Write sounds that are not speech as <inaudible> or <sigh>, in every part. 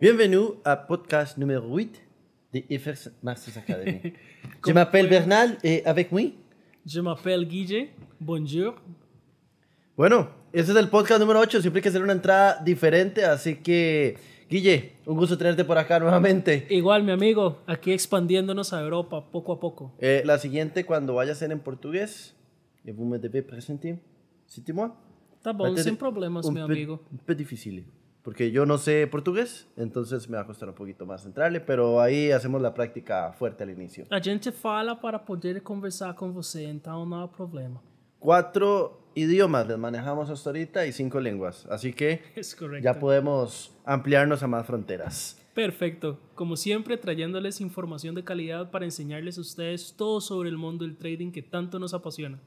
Bienvenue à podcast numéro 8 de FX Masters Academy. <laughs> Je m'appelle Bernal et avec moi. Je m'appelle Guille. Bonjour. Bueno, este es el podcast número 8. Siempre hay que hacer una entrada diferente. Así que, Guille, un gusto tenerte por acá nuevamente. Igual, mi amigo, aquí expandiéndonos a Europa poco a poco. Eh, la siguiente, cuando vaya a ser en portugués, vous me devez présenter. Citez-moi. Tá bom, tener problemas, pe- amigo. Un peu difícil. Porque yo no sé portugués, entonces me va a costar un poquito más entrarle, pero ahí hacemos la práctica fuerte al inicio. A gente fala para poder conversar com você, então não há problema. Cuatro idiomas les manejamos hasta ahorita y cinco lenguas, así que <laughs> Es ya podemos ampliarnos a más fronteras. Perfecto. Como siempre, trayéndoles información de calidad para enseñarles a ustedes todo sobre el mundo del trading que tanto nos apasiona.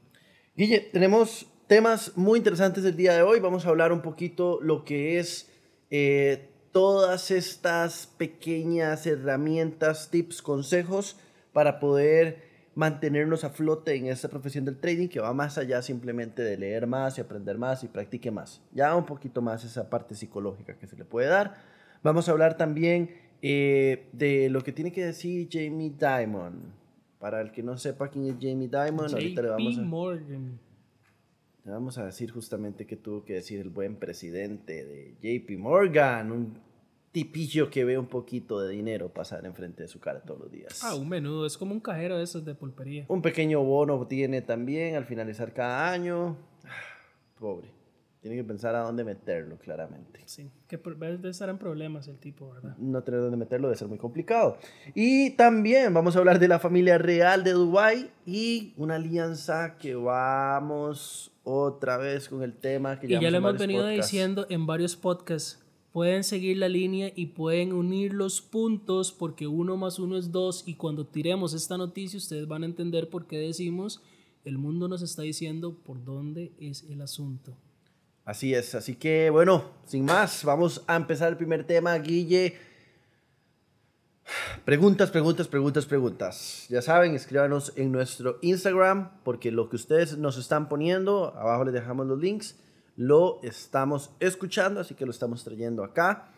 Guille, tenemos temas muy interesantes el día de hoy. Vamos a hablar un poquito lo que es eh, todas estas pequeñas herramientas, tips, consejos para poder mantenernos a flote en esta profesión del trading que va más allá simplemente de leer más y aprender más y practique más. Ya un poquito más esa parte psicológica que se le puede dar. Vamos a hablar también eh, de lo que tiene que decir Jamie Dimon. Para el que no sepa quién es Jamie Dimon, ahorita le vamos a... Morgan. Le vamos a decir justamente que tuvo que decir el buen presidente de JP Morgan, un tipillo que ve un poquito de dinero pasar enfrente de su cara todos los días. Ah, un menudo. Es como un cajero de esos de pulpería. Un pequeño bono tiene también al finalizar cada año. Pobre. Tiene que pensar a dónde meterlo, claramente. Sí. Que debe estar en problemas el tipo, ¿verdad? No tener dónde meterlo debe ser muy complicado. Y también vamos a hablar de la familia real de Dubái y una alianza que vamos otra vez con el tema que Y ya lo hemos venido podcasts. diciendo en varios podcasts. Pueden seguir la línea y pueden unir los puntos porque uno más uno es dos. Y cuando tiremos esta noticia, ustedes van a entender por qué decimos el mundo nos está diciendo por dónde es el asunto. Así es, así que bueno, sin más, vamos a empezar el primer tema, Guille. Preguntas, preguntas, preguntas, preguntas. Ya saben, escríbanos en nuestro Instagram, porque lo que ustedes nos están poniendo, abajo les dejamos los links, lo estamos escuchando, así que lo estamos trayendo acá.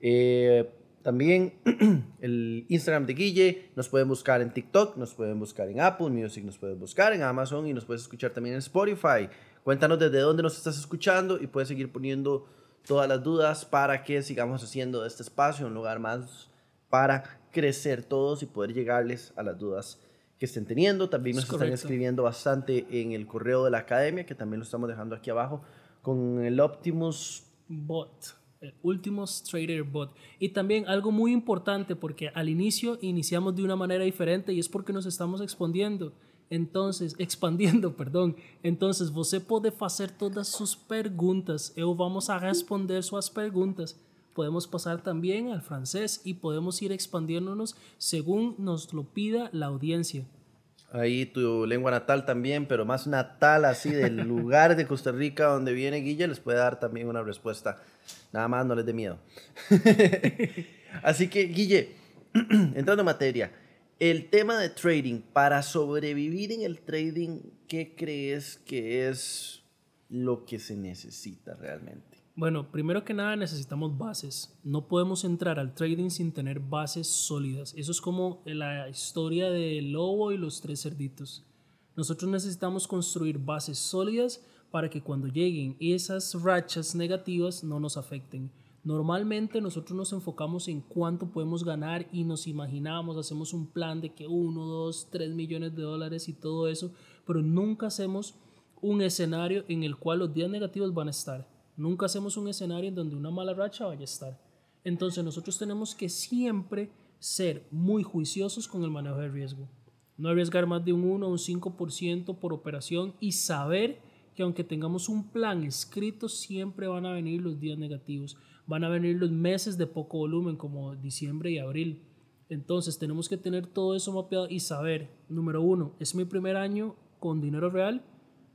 Eh, también <clears throat> el Instagram de Guille, nos pueden buscar en TikTok, nos pueden buscar en Apple Music, nos pueden buscar en Amazon y nos puedes escuchar también en Spotify. Cuéntanos desde dónde nos estás escuchando y puedes seguir poniendo todas las dudas para que sigamos haciendo de este espacio un lugar más para crecer todos y poder llegarles a las dudas que estén teniendo. También nos Es están correcto. escribiendo bastante en el correo de la academia, que también lo estamos dejando aquí abajo, con el Optimus Bot, el Ultimos Trader Bot. Y también algo muy importante porque al inicio iniciamos de una manera diferente y es porque nos estamos expandiendo. Entonces, <laughs> expandiendo, perdón. Entonces, você pode fazer todas sus perguntas. Eu vamos a responder suas perguntas. Podemos pasar también al francés y podemos ir expandiéndonos según nos lo pida la audiencia. Ahí tu lengua natal también, pero más natal así del <laughs> lugar de Costa Rica donde viene Guille, les puede dar también una respuesta. Nada más no les dé miedo. <laughs> así que Guille, <clears throat> entrando en materia, el tema de trading, para sobrevivir en el trading, ¿qué crees que es lo que se necesita realmente? Bueno, primero que nada necesitamos bases. No podemos entrar al trading sin tener bases sólidas. Eso es como la historia del lobo y los tres cerditos. Nosotros necesitamos construir bases sólidas para que cuando lleguen esas rachas negativas no nos afecten. Normalmente nosotros nos enfocamos en cuánto podemos ganar y nos imaginamos, hacemos un plan de que 1, 2, 3 millones de dólares y todo eso, pero nunca hacemos un escenario en el cual los días negativos van a estar. Nunca hacemos un escenario en donde una mala racha vaya a estar. Entonces nosotros tenemos que siempre ser muy juiciosos con el manejo de riesgo. No arriesgar más de un 1 o un 5% por operación y saber que aunque tengamos un plan escrito, siempre van a venir los días negativos. Van a venir los meses de poco volumen como diciembre y abril. Entonces tenemos que tener todo eso mapeado y saber, número uno, es mi primer año con dinero real,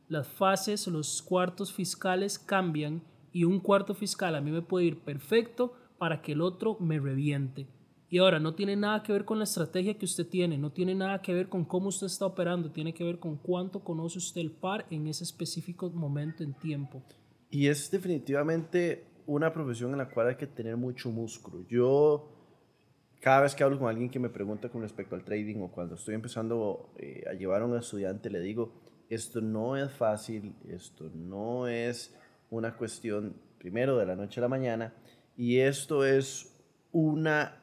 las fases, los cuartos fiscales cambian y un cuarto fiscal a mí me puede ir perfecto para que el otro me reviente. Y ahora, no tiene nada que ver con la estrategia que usted tiene, no tiene nada que ver con cómo usted está operando, tiene que ver con cuánto conoce usted el par en ese específico momento en tiempo. Y es definitivamente una profesión en la cual hay que tener mucho músculo. Yo, cada vez que hablo con alguien que me pregunta con respecto al trading o cuando estoy empezando eh, a llevar a un estudiante, le digo, esto no es fácil, esto no es una cuestión primero de la noche a la mañana y esto es una,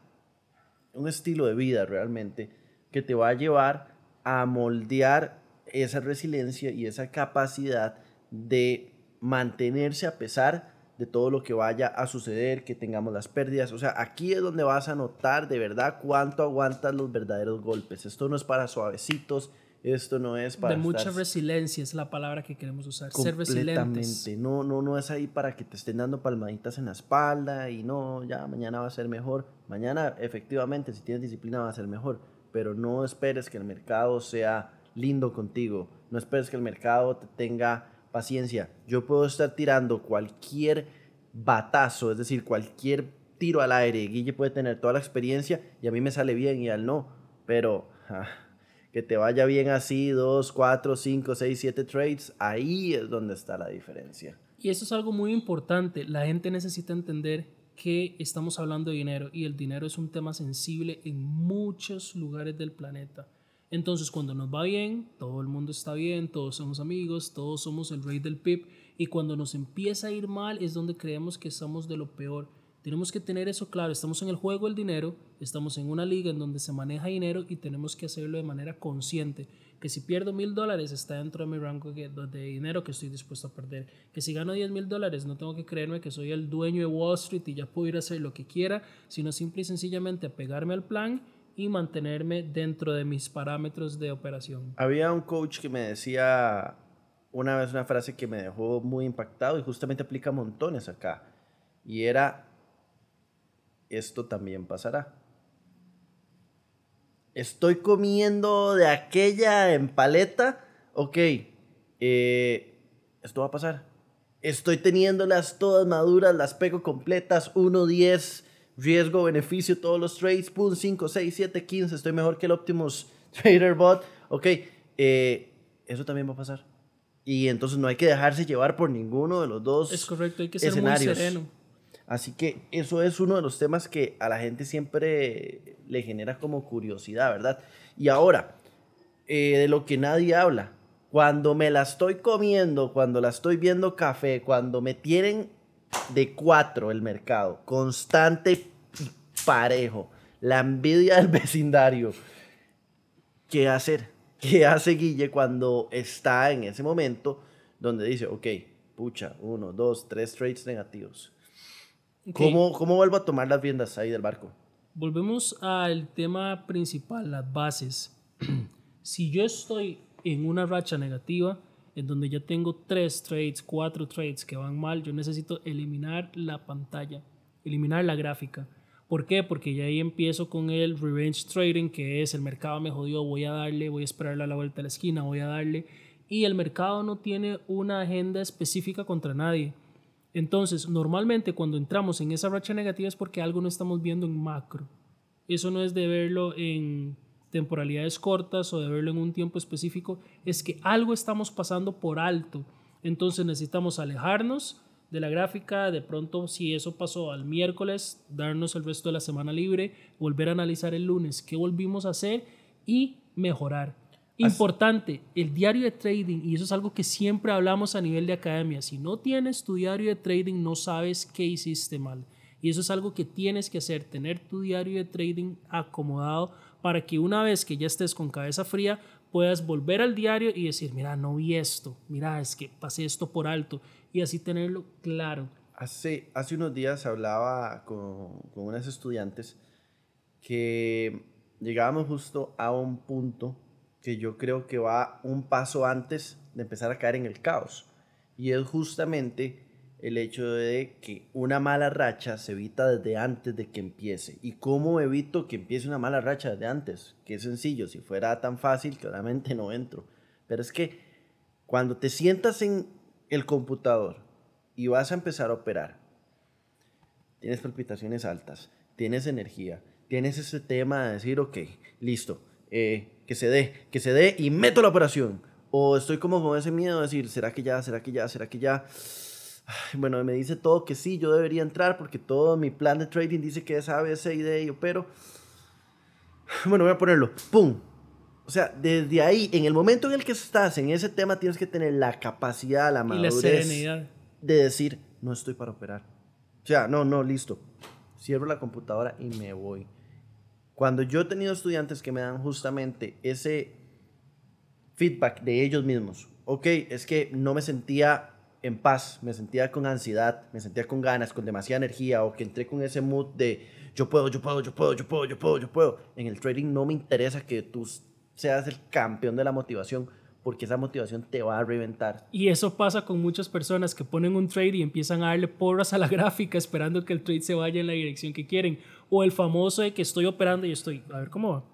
un estilo de vida realmente que te va a llevar a moldear esa resiliencia y esa capacidad de mantenerse a pesar de todo lo que vaya a suceder, que tengamos las pérdidas. O sea, aquí es donde vas a notar de verdad cuánto aguantas los verdaderos golpes. Esto no es para suavecitos, esto no es para... De mucha resiliencia es la palabra que queremos usar. Ser resilientes. No, no, no es ahí para que te estén dando palmaditas en la espalda y no, ya mañana va a ser mejor. Mañana efectivamente, si tienes disciplina va a ser mejor, pero no esperes que el mercado sea lindo contigo. No esperes que el mercado te tenga paciencia. Yo puedo estar tirando cualquier batazo, es decir, cualquier tiro al aire. Guille puede tener toda la experiencia y a mí me sale bien y a él no. Pero... Ah, que te vaya bien así, dos, cuatro, cinco, seis, siete trades, ahí es donde está la diferencia. Y eso es algo muy importante. La gente necesita entender que estamos hablando de dinero y el dinero es un tema sensible en muchos lugares del planeta. Entonces, cuando nos va bien, todo el mundo está bien, todos somos amigos, todos somos el rey del PIB. Y cuando nos empieza a ir mal es donde creemos que estamos de lo peor. Tenemos que tener eso claro, estamos en el juego del dinero, estamos en una liga en donde se maneja dinero y tenemos que hacerlo de manera consciente. Que si pierdo mil dólares está dentro de mi rango de dinero que estoy dispuesto a perder. Que si gano 10 mil dólares no tengo que creerme que soy el dueño de Wall Street y ya puedo ir a hacer lo que quiera, sino simple y sencillamente apegarme al plan y mantenerme dentro de mis parámetros de operación. Había un coach que me decía una vez una frase que me dejó muy impactado y justamente aplica montones acá. Y era esto también pasará. Estoy comiendo de aquella en paleta, ok, eh, esto va a pasar. Estoy teniéndolas todas maduras, las pego completas, 1, 10, riesgo, beneficio, todos los trades, pum, 5, 6, 7, 15, estoy mejor que el Optimus <laughs> Trader Bot, ok, eh, eso también va a pasar. Y entonces no hay que dejarse llevar por ninguno de los dos. Es correcto, hay que ser muy sereno. Así que eso es uno de los temas que a la gente siempre le genera como curiosidad, ¿verdad? Y ahora, eh, de lo que nadie habla, cuando me la estoy comiendo, cuando la estoy viendo café, cuando me tienen de cuatro el mercado, constante y parejo, la envidia del <laughs> vecindario, ¿qué hacer? ¿Qué hace Guille cuando está en ese momento donde dice, ok, pucha, uno, dos, tres trades negativos? ¿Cómo, ¿Cómo vuelvo a tomar las riendas ahí del barco? Volvemos al tema principal, las bases. <clears throat> si yo estoy en una racha negativa, en donde ya tengo tres trades, cuatro trades que van mal, yo necesito eliminar la pantalla, eliminar la gráfica. ¿Por qué? Porque ya ahí empiezo con el revenge trading, que es el mercado me jodió, voy a darle, voy a esperarle a la vuelta a la esquina, voy a darle. Y el mercado no tiene una agenda específica contra nadie. Entonces, normalmente cuando entramos en esa racha negativa es porque algo no estamos viendo en macro. Eso no es de verlo en temporalidades cortas o de verlo en un tiempo específico, es que algo estamos pasando por alto. Entonces necesitamos alejarnos de la gráfica, de pronto si eso pasó al miércoles, darnos el resto de la semana libre, volver a analizar el lunes qué volvimos a hacer y mejorar. Importante, el diario de trading, y eso es algo que siempre hablamos a nivel de academia, si no tienes tu diario de trading no sabes qué hiciste mal. Y eso es algo que tienes que hacer, tener tu diario de trading acomodado para que una vez que ya estés con cabeza fría puedas volver al diario y decir, mira, no vi esto, mira, es que pasé esto por alto y así tenerlo claro. Hace, hace unos días hablaba con, con unas estudiantes que llegábamos justo a un punto que yo creo que va un paso antes de empezar a caer en el caos. Y es justamente el hecho de que una mala racha se evita desde antes de que empiece. ¿Y cómo evito que empiece una mala racha desde antes? Que es sencillo, si fuera tan fácil, claramente no entro. Pero es que cuando te sientas en el computador y vas a empezar a operar, tienes palpitaciones altas, tienes energía, tienes ese tema de decir, ok, listo, eh, que se dé, que se dé y meto la operación. O estoy como con ese miedo de decir, ¿será que ya? ¿Será que ya? ¿Será que ya? bueno, me dice todo que sí, yo debería entrar porque todo mi plan de trading dice que es ABC y D, pero bueno, voy a ponerlo, ¡pum! O sea, desde ahí, en el momento en el que estás en ese tema, tienes que tener la capacidad, la madurez de decir, no estoy para operar. O sea, no, no, listo. Cierro la computadora y me voy. Cuando yo he tenido estudiantes que me dan justamente ese feedback de ellos mismos, ok, es que no me sentía en paz, me sentía con ansiedad, me sentía con ganas, con demasiada energía, o que entré con ese mood de yo puedo, yo puedo, yo puedo, yo puedo, yo puedo, yo puedo. En el trading no me interesa que tú seas el campeón de la motivación, porque esa motivación te va a reventar. Y eso pasa con muchas personas que ponen un trade y empiezan a darle porras a la <laughs> gráfica esperando que el trade se vaya en la dirección que quieren. O el famoso de que estoy operando y estoy, a ver cómo va,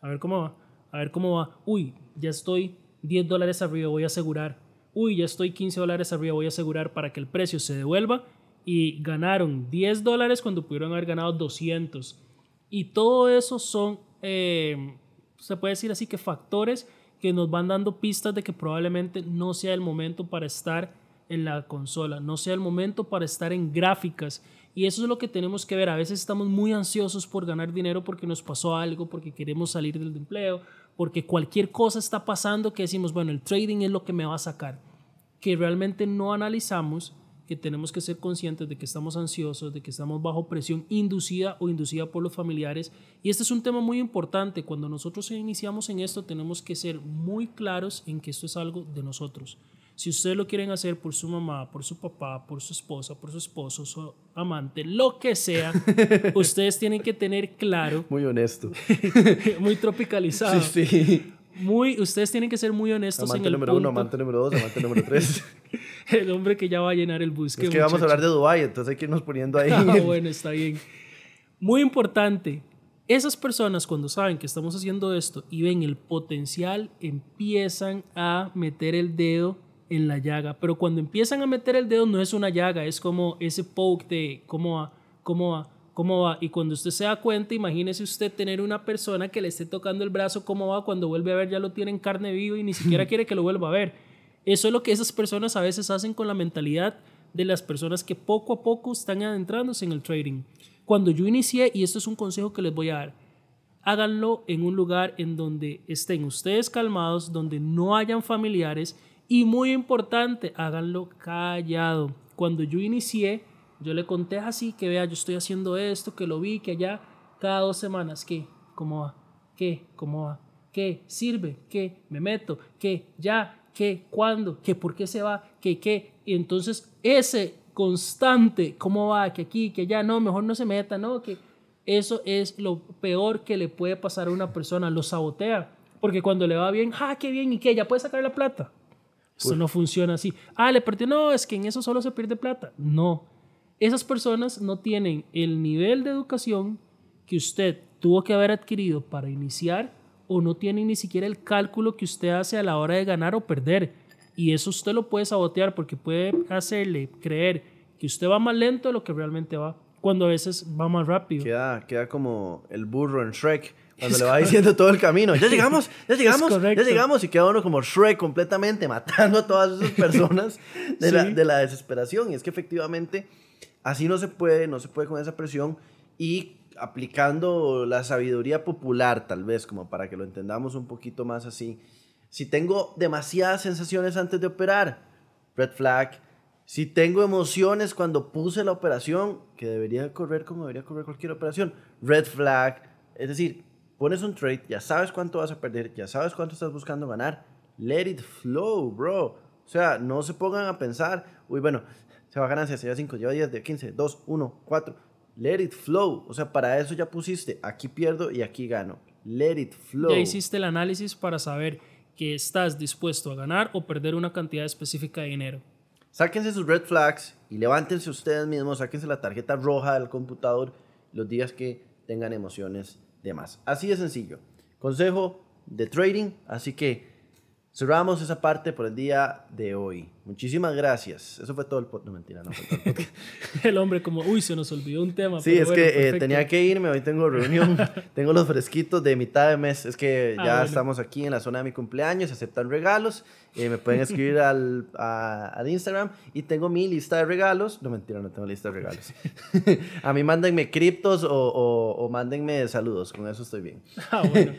a ver cómo va, a ver cómo va. Uy, ya estoy 10 dólares arriba, voy a asegurar. Uy, ya estoy 15 dólares arriba, voy a asegurar para que el precio se devuelva. Y ganaron 10 dólares cuando pudieron haber ganado 200. Y todo eso son, eh, se puede decir así, que factores que nos van dando pistas de que probablemente no sea el momento para estar en la consola, no sea el momento para estar en gráficas. Y eso es lo que tenemos que ver. A veces estamos muy ansiosos por ganar dinero porque nos pasó algo, porque queremos salir del empleo, porque cualquier cosa está pasando que decimos, bueno, el trading es lo que me va a sacar. Que realmente no analizamos que tenemos que ser conscientes de que estamos ansiosos, de que estamos bajo presión inducida o inducida por los familiares. Y este es un tema muy importante. Cuando nosotros iniciamos en esto, tenemos que ser muy claros en que esto es algo de nosotros. Si ustedes lo quieren hacer por su mamá, por su papá, por su esposa, por su esposo, su amante, lo que sea, <laughs> ustedes tienen que tener claro. Muy honesto. <laughs> muy tropicalizado. Sí, sí muy, ustedes tienen que ser muy honestos amante en el número uno, amante número dos, amante número tres. <laughs> el hombre que ya va a llenar el bus. Es que vamos a hablar de Dubai, entonces hay que irnos poniendo ahí. Ah, bueno, está bien. Muy importante, esas personas cuando saben que estamos haciendo esto y ven el potencial, empiezan a meter el dedo en la llaga. Pero cuando empiezan a meter el dedo no es una llaga, es como ese poke de cómo va, cómo va cómo va. Y cuando usted se da cuenta, imagínese usted tener una persona que le esté tocando el brazo, cómo va, cuando vuelve a ver ya lo tiene en carne viva y ni siquiera <laughs> quiere que lo vuelva a ver. Eso es lo que esas personas a veces hacen con la mentalidad de las personas que poco a poco están adentrándose en el trading. Cuando yo inicié, y esto es un consejo que les voy a dar, háganlo en un lugar en donde estén ustedes calmados, donde no hayan familiares y muy importante, háganlo callado. Cuando yo inicié, yo le conté así, que vea, yo estoy haciendo esto, que lo vi, que allá, cada dos semanas, ¿qué? ¿Cómo va? ¿Qué? ¿Cómo va? ¿Qué? ¿Sirve? ¿Qué? ¿Me meto? ¿Qué? ¿Ya? ¿Qué? ¿Cuándo? ¿Qué? ¿Por qué se va? ¿Qué? ¿Qué? Y entonces ese constante, ¿cómo va? Que aquí, que allá, no, mejor no se meta, ¿no? Que eso es lo peor que le puede pasar a una persona, lo sabotea. Porque cuando le va bien, ¡ah, qué bien! ¿Y qué? ¿Ya puede sacar la plata? Eso no funciona así. Ah, le perdió. No, es que en eso solo se pierde plata. No esas personas no tienen el nivel de educación que usted tuvo que haber adquirido para iniciar o no tienen ni siquiera el cálculo que usted hace a la hora de ganar o perder. Y eso usted lo puede sabotear porque puede hacerle creer que usted va más lento de lo que realmente va, cuando a veces va más rápido. Queda, queda como el burro en Shrek, cuando le va diciendo todo el camino, ya llegamos, ya llegamos, ya llegamos, y queda uno como Shrek completamente matando a todas esas personas de, la, de la desesperación. Y es que efectivamente Así no se puede, no se puede con esa presión y aplicando la sabiduría popular, tal vez, como para que lo entendamos un poquito más así. Si tengo demasiadas sensaciones antes de operar, red flag. Si tengo emociones cuando puse la operación, que debería correr como debería correr cualquier operación, red flag. Es decir, pones un trade, ya sabes cuánto vas a perder, ya sabes cuánto estás buscando ganar. Let it flow, bro. O sea, no se pongan a pensar, uy, bueno, se va ganancia, se lleva 5, lleva 10, de 15, 2, 1, 4. Let it flow. O sea, para eso ya pusiste, aquí pierdo y aquí gano. Let it flow. Ya hiciste el análisis para saber que estás dispuesto a ganar o perder una cantidad específica de dinero. Sáquense sus red flags y levántense ustedes mismos, sáquense la tarjeta roja del computador los días que tengan emociones de más. Así de sencillo. Consejo de trading, así que cerramos esa parte por el día de hoy. Muchísimas gracias. Eso fue todo el podcast. No, mentira, no fue todo el podcast. <laughs> El hombre como, uy, se nos olvidó un tema. Sí, pero es bueno, que eh, tenía que irme, hoy tengo reunión, <laughs> tengo los fresquitos de mitad de mes, es que Ah, ya bueno. estamos aquí en la zona de mi cumpleaños, aceptan regalos, eh, me pueden escribir al, a- al Instagram y tengo mi lista de regalos, no mentira, no tengo lista de regalos. <laughs> a mí mándenme criptos o, o, o mándenme saludos, con eso estoy bien. Ah, bueno.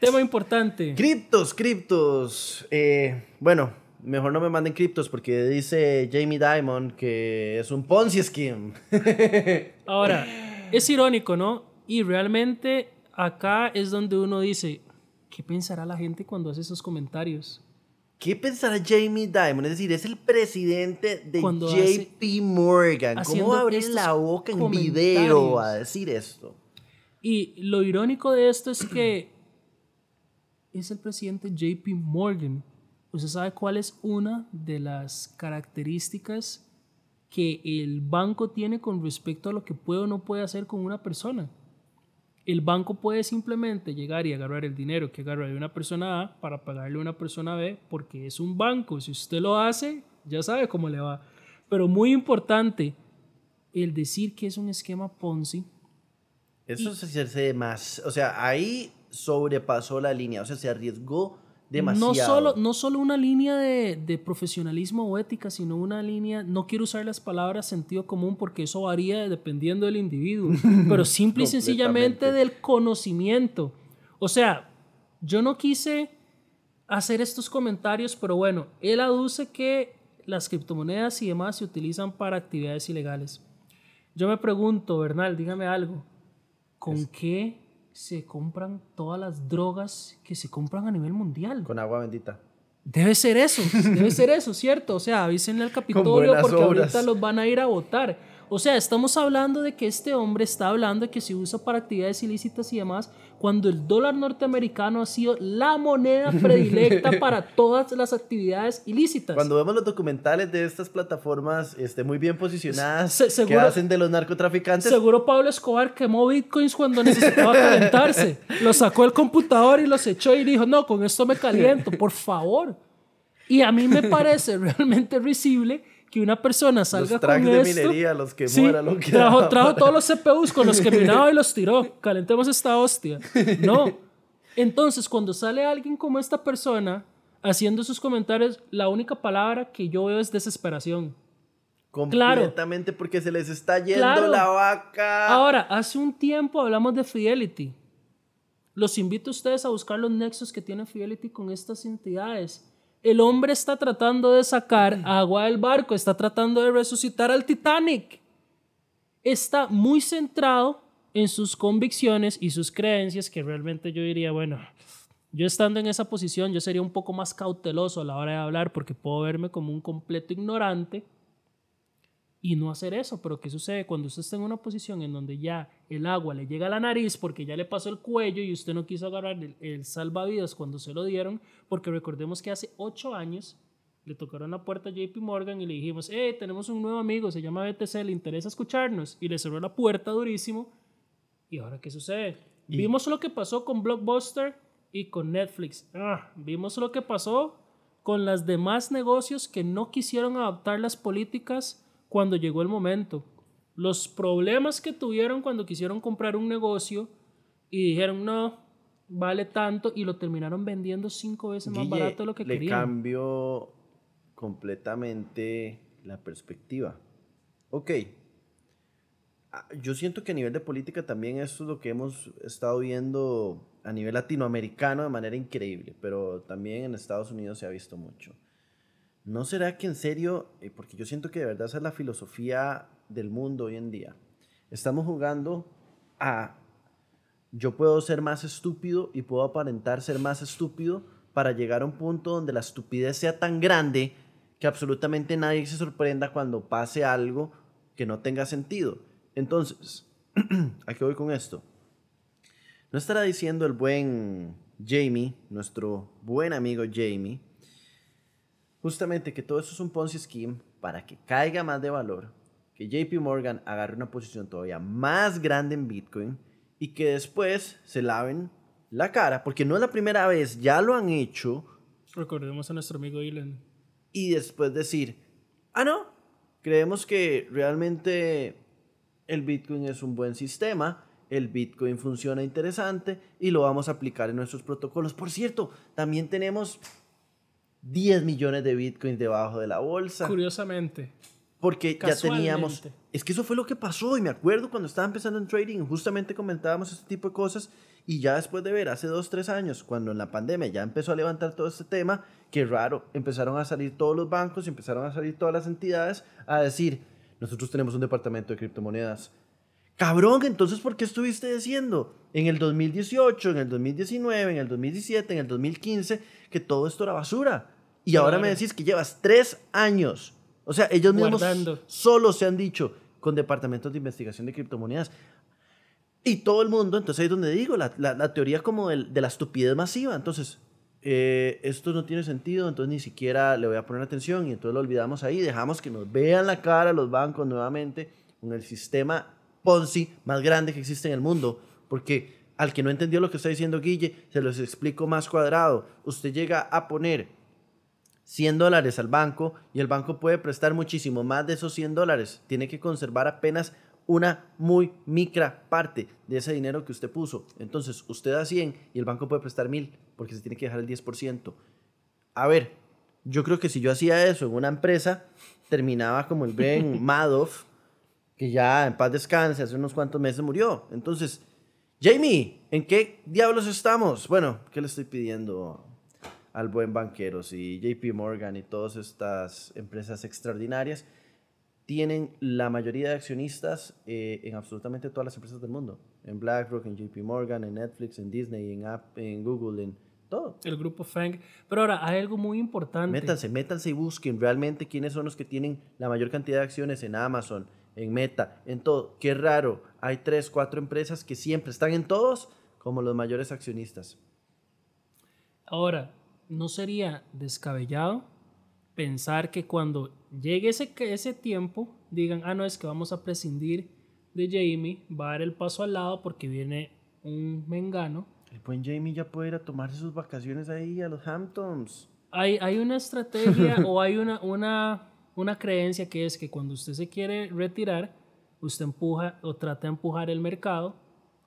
Tema importante. Criptos, criptos. Eh, bueno, mejor no me manden criptos porque dice Jamie Dimon que es un Ponzi scheme. <laughs> Ahora, es irónico, ¿no? Y realmente acá es donde uno dice, ¿qué pensará la gente cuando hace esos comentarios? ¿Qué pensará Jamie Dimon? Es decir, es el presidente de Cuando JP Morgan. ¿Cómo abrir la boca en video a decir esto? Y lo irónico de esto es que es el presidente JP Morgan. ¿Usted sabe cuál es una de las características que el banco tiene con respecto a lo que puede o no puede hacer con una persona? El banco puede simplemente llegar y agarrar el dinero que agarra de una persona A para pagarle a una persona B porque es un banco. Si usted lo hace, ya sabe cómo le va. Pero muy importante, el decir que es un esquema Ponzi Eso se hace más. O sea, ahí sobrepasó la línea. O sea, se arriesgó demasiado. No solo, no solo una línea de, de profesionalismo o ética, sino una línea, no quiero usar las palabras sentido común porque eso varía dependiendo del individuo, <laughs> pero simple y sencillamente del conocimiento. O sea, yo no quise hacer estos comentarios, pero bueno, él aduce que las criptomonedas y demás se utilizan para actividades ilegales. Yo me pregunto, Bernal, dígame algo, ¿con qué se compran todas las drogas que se compran a nivel mundial? Con agua bendita. Debe ser eso, debe ser eso, ¿cierto? O sea, avísenle al Capitolio porque obras. ahorita los van a ir a votar. O sea, estamos hablando de que este hombre está hablando de que se usa para actividades ilícitas y demás, cuando el dólar norteamericano ha sido la moneda <laughs> predilecta para todas las actividades ilícitas. Cuando vemos los documentales de estas plataformas este, muy bien posicionadas Se- que seguro- hacen de los narcotraficantes, Seguro Pablo Escobar quemó bitcoins cuando necesitaba calentarse. <laughs> Los sacó del computador y los echó y dijo, no, con esto me caliento, por favor. Y a mí me parece <laughs> realmente risible que una persona salga los tracks con de esto. minería, los que Sí, muera, lo que trajo, trajo todos los CPUs con los que <laughs> minaba y los tiró. Calentemos esta hostia. No. <laughs> Entonces, cuando sale alguien como esta persona haciendo sus comentarios, la única palabra que yo veo es desesperación. completamente porque se les está yendo Claro. la vaca. Ahora, hace un tiempo hablamos de Fidelity. Los invito a ustedes a buscar los nexos que tiene Fidelity con estas entidades. El hombre está tratando de sacar agua del barco, está tratando de resucitar al Titanic. Está muy centrado en sus convicciones y sus creencias que realmente yo diría, bueno, yo estando en esa posición, yo sería un poco más cauteloso a la hora de hablar porque puedo verme como un completo ignorante y no hacer eso. Pero ¿qué sucede cuando usted está en una posición en donde ya el agua le llega a la nariz porque ya le pasó el cuello y usted no quiso agarrar el, el salvavidas cuando se lo dieron? Porque recordemos que hace ocho años le tocaron la puerta a JP Morgan y le dijimos, hey, tenemos un nuevo amigo, se llama BTC, le interesa escucharnos. Y le cerró la puerta durísimo. ¿Y ahora qué sucede? Vimos lo que pasó con Blockbuster y con Netflix. Ah, vimos lo que pasó con las demás negocios que no quisieron adaptar las políticas cuando llegó el momento. Los problemas que tuvieron cuando quisieron comprar un negocio y dijeron no, vale tanto y lo terminaron vendiendo cinco veces más Guille, barato de lo que le querían. cambio completamente la perspectiva. Ok. Ah, Yo siento que a nivel de política también esto es lo que hemos estado viendo a nivel latinoamericano de manera increíble, pero también en Estados Unidos se ha visto mucho. ¿No será que en serio, eh, porque yo siento que de verdad esa es la filosofía del mundo hoy en día, estamos jugando a yo puedo ser más estúpido y puedo aparentar ser más estúpido para llegar a un punto donde la estupidez sea tan grande que absolutamente nadie se sorprenda cuando pase algo que no tenga sentido. Entonces, <clears throat> ¿a qué voy con esto? ¿No estará diciendo el buen Jamie, nuestro buen amigo Jamie, justamente que todo eso es un Ponzi scheme para que caiga más de valor, que JP Morgan agarre una posición todavía más grande en Bitcoin y que después se laven la cara, porque no es la primera vez, ya lo han hecho Recordemos a nuestro amigo Elon. Y después decir, ah, no, creemos que realmente el Bitcoin es un buen sistema, el Bitcoin funciona interesante y lo vamos a aplicar en nuestros protocolos. Por cierto, también tenemos 10 millones de Bitcoins debajo de la bolsa. Curiosamente. Porque ya teníamos... Es que eso fue lo que pasó y me acuerdo cuando estaba empezando en trading, justamente comentábamos este tipo de cosas y ya después de ver hace dos, tres años, cuando en la pandemia ya empezó a levantar todo este tema, qué raro, empezaron a salir todos los bancos y empezaron a salir todas las entidades a decir, nosotros tenemos un departamento de criptomonedas. Cabrón, entonces, ¿por qué estuviste diciendo en el 2018, en el 2019, en el 2017, en el 2015 que todo esto era basura? Y ahora me decís que llevas tres años o sea, ellos mismos solo se han dicho con departamentos de investigación de criptomonedas. Y todo el mundo, entonces ahí es donde digo, la, la, teoría como de, de, la estupidez masiva. Entonces, eh, esto no tiene sentido, entonces ni siquiera le voy a poner atención y entonces lo olvidamos ahí, dejamos que nos vean la cara los bancos nuevamente con el sistema Ponzi más grande que existe en el mundo. Porque al que no entendió lo que está diciendo Guille, se los explico más cuadrado. Usted llega a poner 100 dólares al banco y el banco puede prestar muchísimo más de esos 100 dólares. Tiene que conservar apenas una muy micra parte de ese dinero que usted puso. Entonces, usted da 100 y el banco puede prestar 1000 porque se tiene que dejar el 10%. A ver, yo creo que si yo hacía eso en una empresa, terminaba como el Ben <laughs> Madoff, que ya en paz descanse, hace unos cuantos meses murió. Entonces, Jamie, ¿en qué diablos estamos? Bueno, ¿qué le estoy pidiendo al buen banqueros y JP Morgan y todas estas empresas extraordinarias tienen la mayoría de accionistas eh, en absolutamente todas las empresas del mundo. En BlackRock, en JP Morgan, en Netflix, en Disney, en, App, en Google, en todo. El grupo Fang. Pero ahora hay algo muy importante. Métanse, métanse y busquen realmente quiénes son los que tienen la mayor cantidad de acciones en Amazon, en Meta, en todo. Qué raro. Hay tres, cuatro empresas que siempre están en todos como los mayores accionistas. Ahora, no sería descabellado pensar que cuando llegue ese, ese tiempo digan, ah, no, es que vamos a prescindir de Jamie, va a dar el paso al lado porque viene un mengano. El buen Jamie ya puede ir a tomarse sus vacaciones ahí a los Hamptons. Hay, hay una estrategia <laughs> o hay una, una, una creencia que es que cuando usted se quiere retirar, usted empuja o trata de empujar el mercado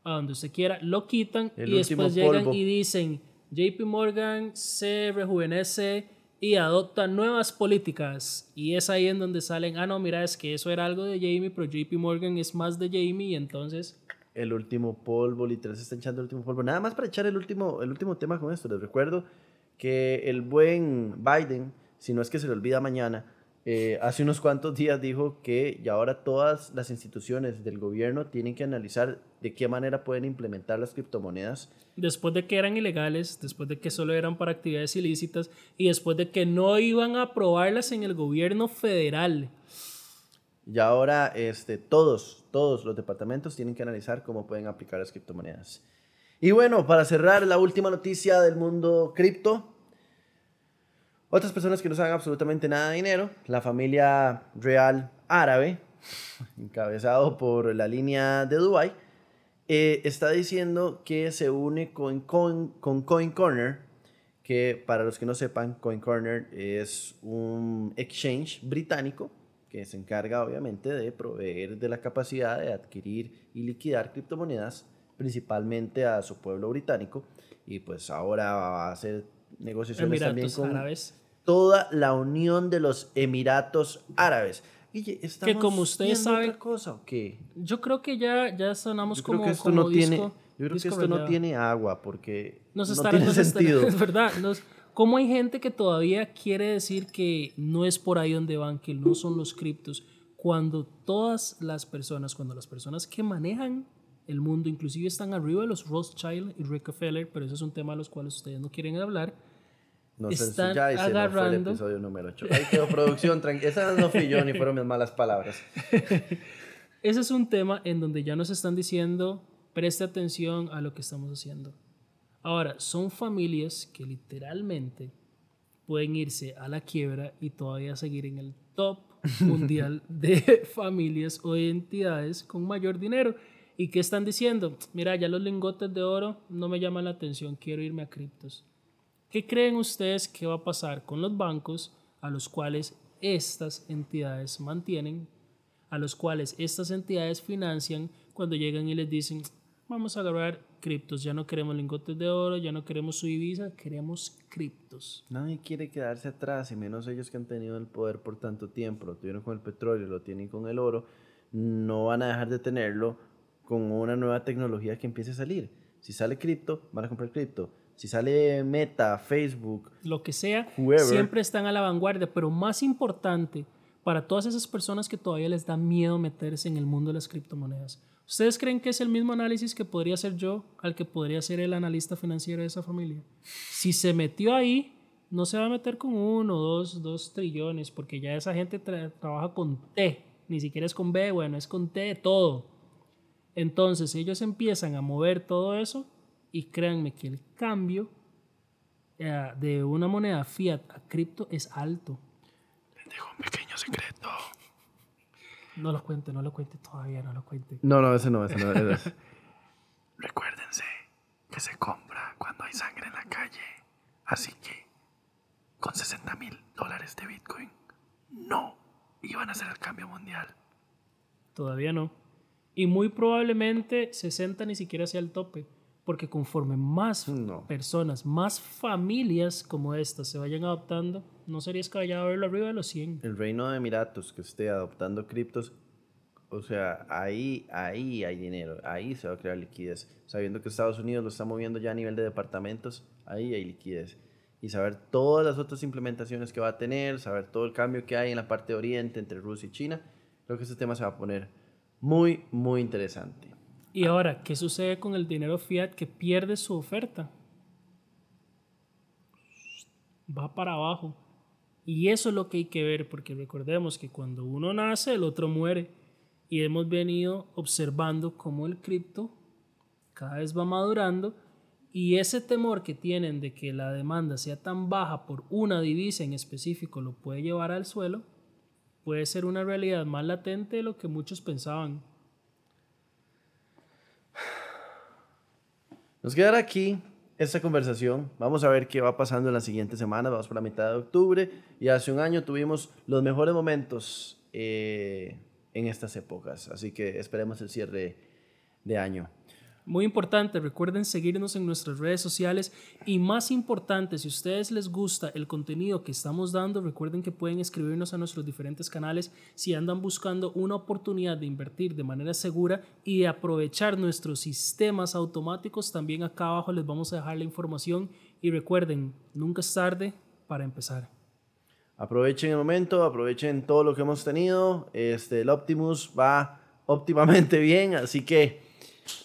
a donde usted quiera, lo quitan y después llegan y dicen, JP Morgan se rejuvenece y adopta nuevas políticas. Y es ahí en donde salen, ah, no, mira, es que eso era algo de Jamie, pero JP Morgan es más de Jamie y entonces... El último polvo, literal, se está echando el último polvo. Nada más para echar el último, el último tema con esto. Les recuerdo que el buen Biden, si no es que se le olvida mañana, eh, hace unos cuantos días dijo que ya ahora todas las instituciones del gobierno tienen que analizar de qué manera pueden implementar las criptomonedas. Después de que eran ilegales, después de que solo eran para actividades ilícitas y después de que no iban a aprobarlas en el gobierno federal. Y ahora este, todos, todos los departamentos tienen que analizar cómo pueden aplicar las criptomonedas. Y bueno, para cerrar la última noticia del mundo cripto, otras personas que no saben absolutamente nada de dinero, la familia real árabe, <laughs> encabezado por la línea de Dubai, eh, está diciendo que se une con, con, con Coin Corner, que para los que no sepan, Coin Corner es un exchange británico que se encarga obviamente de proveer de la capacidad de adquirir y liquidar criptomonedas, principalmente a su pueblo británico, y pues ahora va a hacer negociaciones también con árabes toda la unión de los Emiratos Árabes. que como ustedes saben, cosa o qué? Yo creo que ya, ya sonamos yo como, que esto no tiene, Yo creo que esto no tiene agua porque no tiene sentido. es <laughs> verdad. ¿Cómo hay gente que todavía quiere decir que no es por ahí donde van, que no son los criptos? Cuando todas las personas, cuando las personas que manejan el mundo, inclusive están arriba de los Rothschild y Rockefeller, pero eso es un tema a los cuales ustedes no quieren hablar, no sé, ya ese no fue el episodio número 8. Ahí quedó producción, esa no fui yo ni fueron mis malas palabras. <laughs> ese es un tema en donde ya nos están diciendo, preste atención a lo que estamos haciendo. Ahora, son familias que literalmente pueden irse a la quiebra y todavía seguir en el top <laughs> mundial de familias o entidades con mayor dinero. ¿Y qué están diciendo? Mira, ya los lingotes de oro no me llaman la atención, quiero irme a criptos ¿Qué creen ustedes que va a pasar con los bancos a los cuales estas entidades mantienen, a los cuales estas entidades financian cuando llegan y les dicen, vamos a agarrar criptos, ya no queremos lingotes de oro, ya no queremos su divisa, queremos criptos. Nadie quiere quedarse atrás, y menos ellos que han tenido el poder por tanto tiempo, lo tuvieron con el petróleo, lo tienen con el oro, no van a dejar de tenerlo con una nueva tecnología que empiece a salir. Si sale cripto, van a comprar cripto. Si sale Meta, Facebook, lo que sea, whoever. siempre están a la vanguardia, pero más importante para todas esas personas que todavía les da miedo meterse en el mundo de las criptomonedas. ¿Ustedes creen que es el mismo análisis que podría hacer yo al que podría ser el analista financiero de esa familia? Si se metió ahí, no se va a meter con uno, dos, dos trillones, porque ya esa gente tra- trabaja con T, ni siquiera es con B, bueno, es con T todo. Entonces ellos empiezan a mover todo eso y créanme que el cambio eh, de una moneda fiat a cripto es alto. Les dejo un pequeño secreto. No lo cuente, no lo cuente todavía, no lo cuente. No, no, ese no, ese no. ese- <laughs> Recuérdense que se compra cuando hay sangre en la calle. Así que, con 60 mil dólares de Bitcoin, no iban a hacer el cambio mundial. Todavía no. Y muy probablemente 60 ni siquiera sea el tope, porque conforme más No. personas, más familias como estas se vayan adoptando, no sería descabellado verlo arriba de los 100. El reino de Emiratos que esté adoptando criptos, o sea, ahí, ahí hay dinero, ahí se va a crear liquidez. Sabiendo que Estados Unidos lo está moviendo ya a nivel de departamentos, ahí hay liquidez. Y saber todas las otras implementaciones que va a tener, saber todo el cambio que hay en la parte de Oriente entre Rusia y China, creo que este tema se va a poner muy, muy interesante. Y ahora, ¿qué sucede con el dinero fiat que pierde su oferta? Va para abajo. Y eso es lo que hay que ver, porque recordemos que cuando uno nace, el otro muere. Y hemos venido observando cómo el cripto cada vez va madurando y ese temor que tienen de que la demanda sea tan baja por una divisa en específico lo puede llevar al suelo, puede ser una realidad más latente de lo que muchos pensaban. Nos quedará aquí esta conversación. Vamos a ver qué va pasando en la siguiente semana. Vamos por la mitad de octubre y hace un año tuvimos los mejores momentos eh, en estas épocas. Así que esperemos el cierre de año. Muy importante, recuerden seguirnos en nuestras redes sociales y más importante, si a ustedes les gusta el contenido que estamos dando, recuerden que pueden escribirnos a nuestros diferentes canales si andan buscando una oportunidad de invertir de manera segura y de aprovechar nuestros sistemas automáticos. También acá abajo les vamos a dejar la información y recuerden, nunca es tarde para empezar. Aprovechen el momento, aprovechen todo lo que hemos tenido. Este, el Optimus va óptimamente <laughs> bien, así que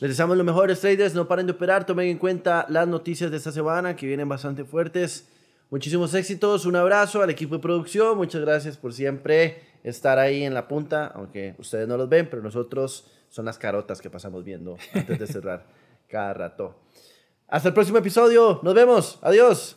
les deseamos lo mejor, traders. No paren de operar, tomen en cuenta las noticias de esta semana que vienen bastante fuertes. Muchísimos éxitos, un abrazo al equipo de producción. Muchas gracias por siempre estar ahí en la punta, aunque ustedes no los ven, pero nosotros son las carotas que pasamos viendo antes de cerrar <laughs> cada rato. Hasta el próximo episodio, nos vemos, adiós.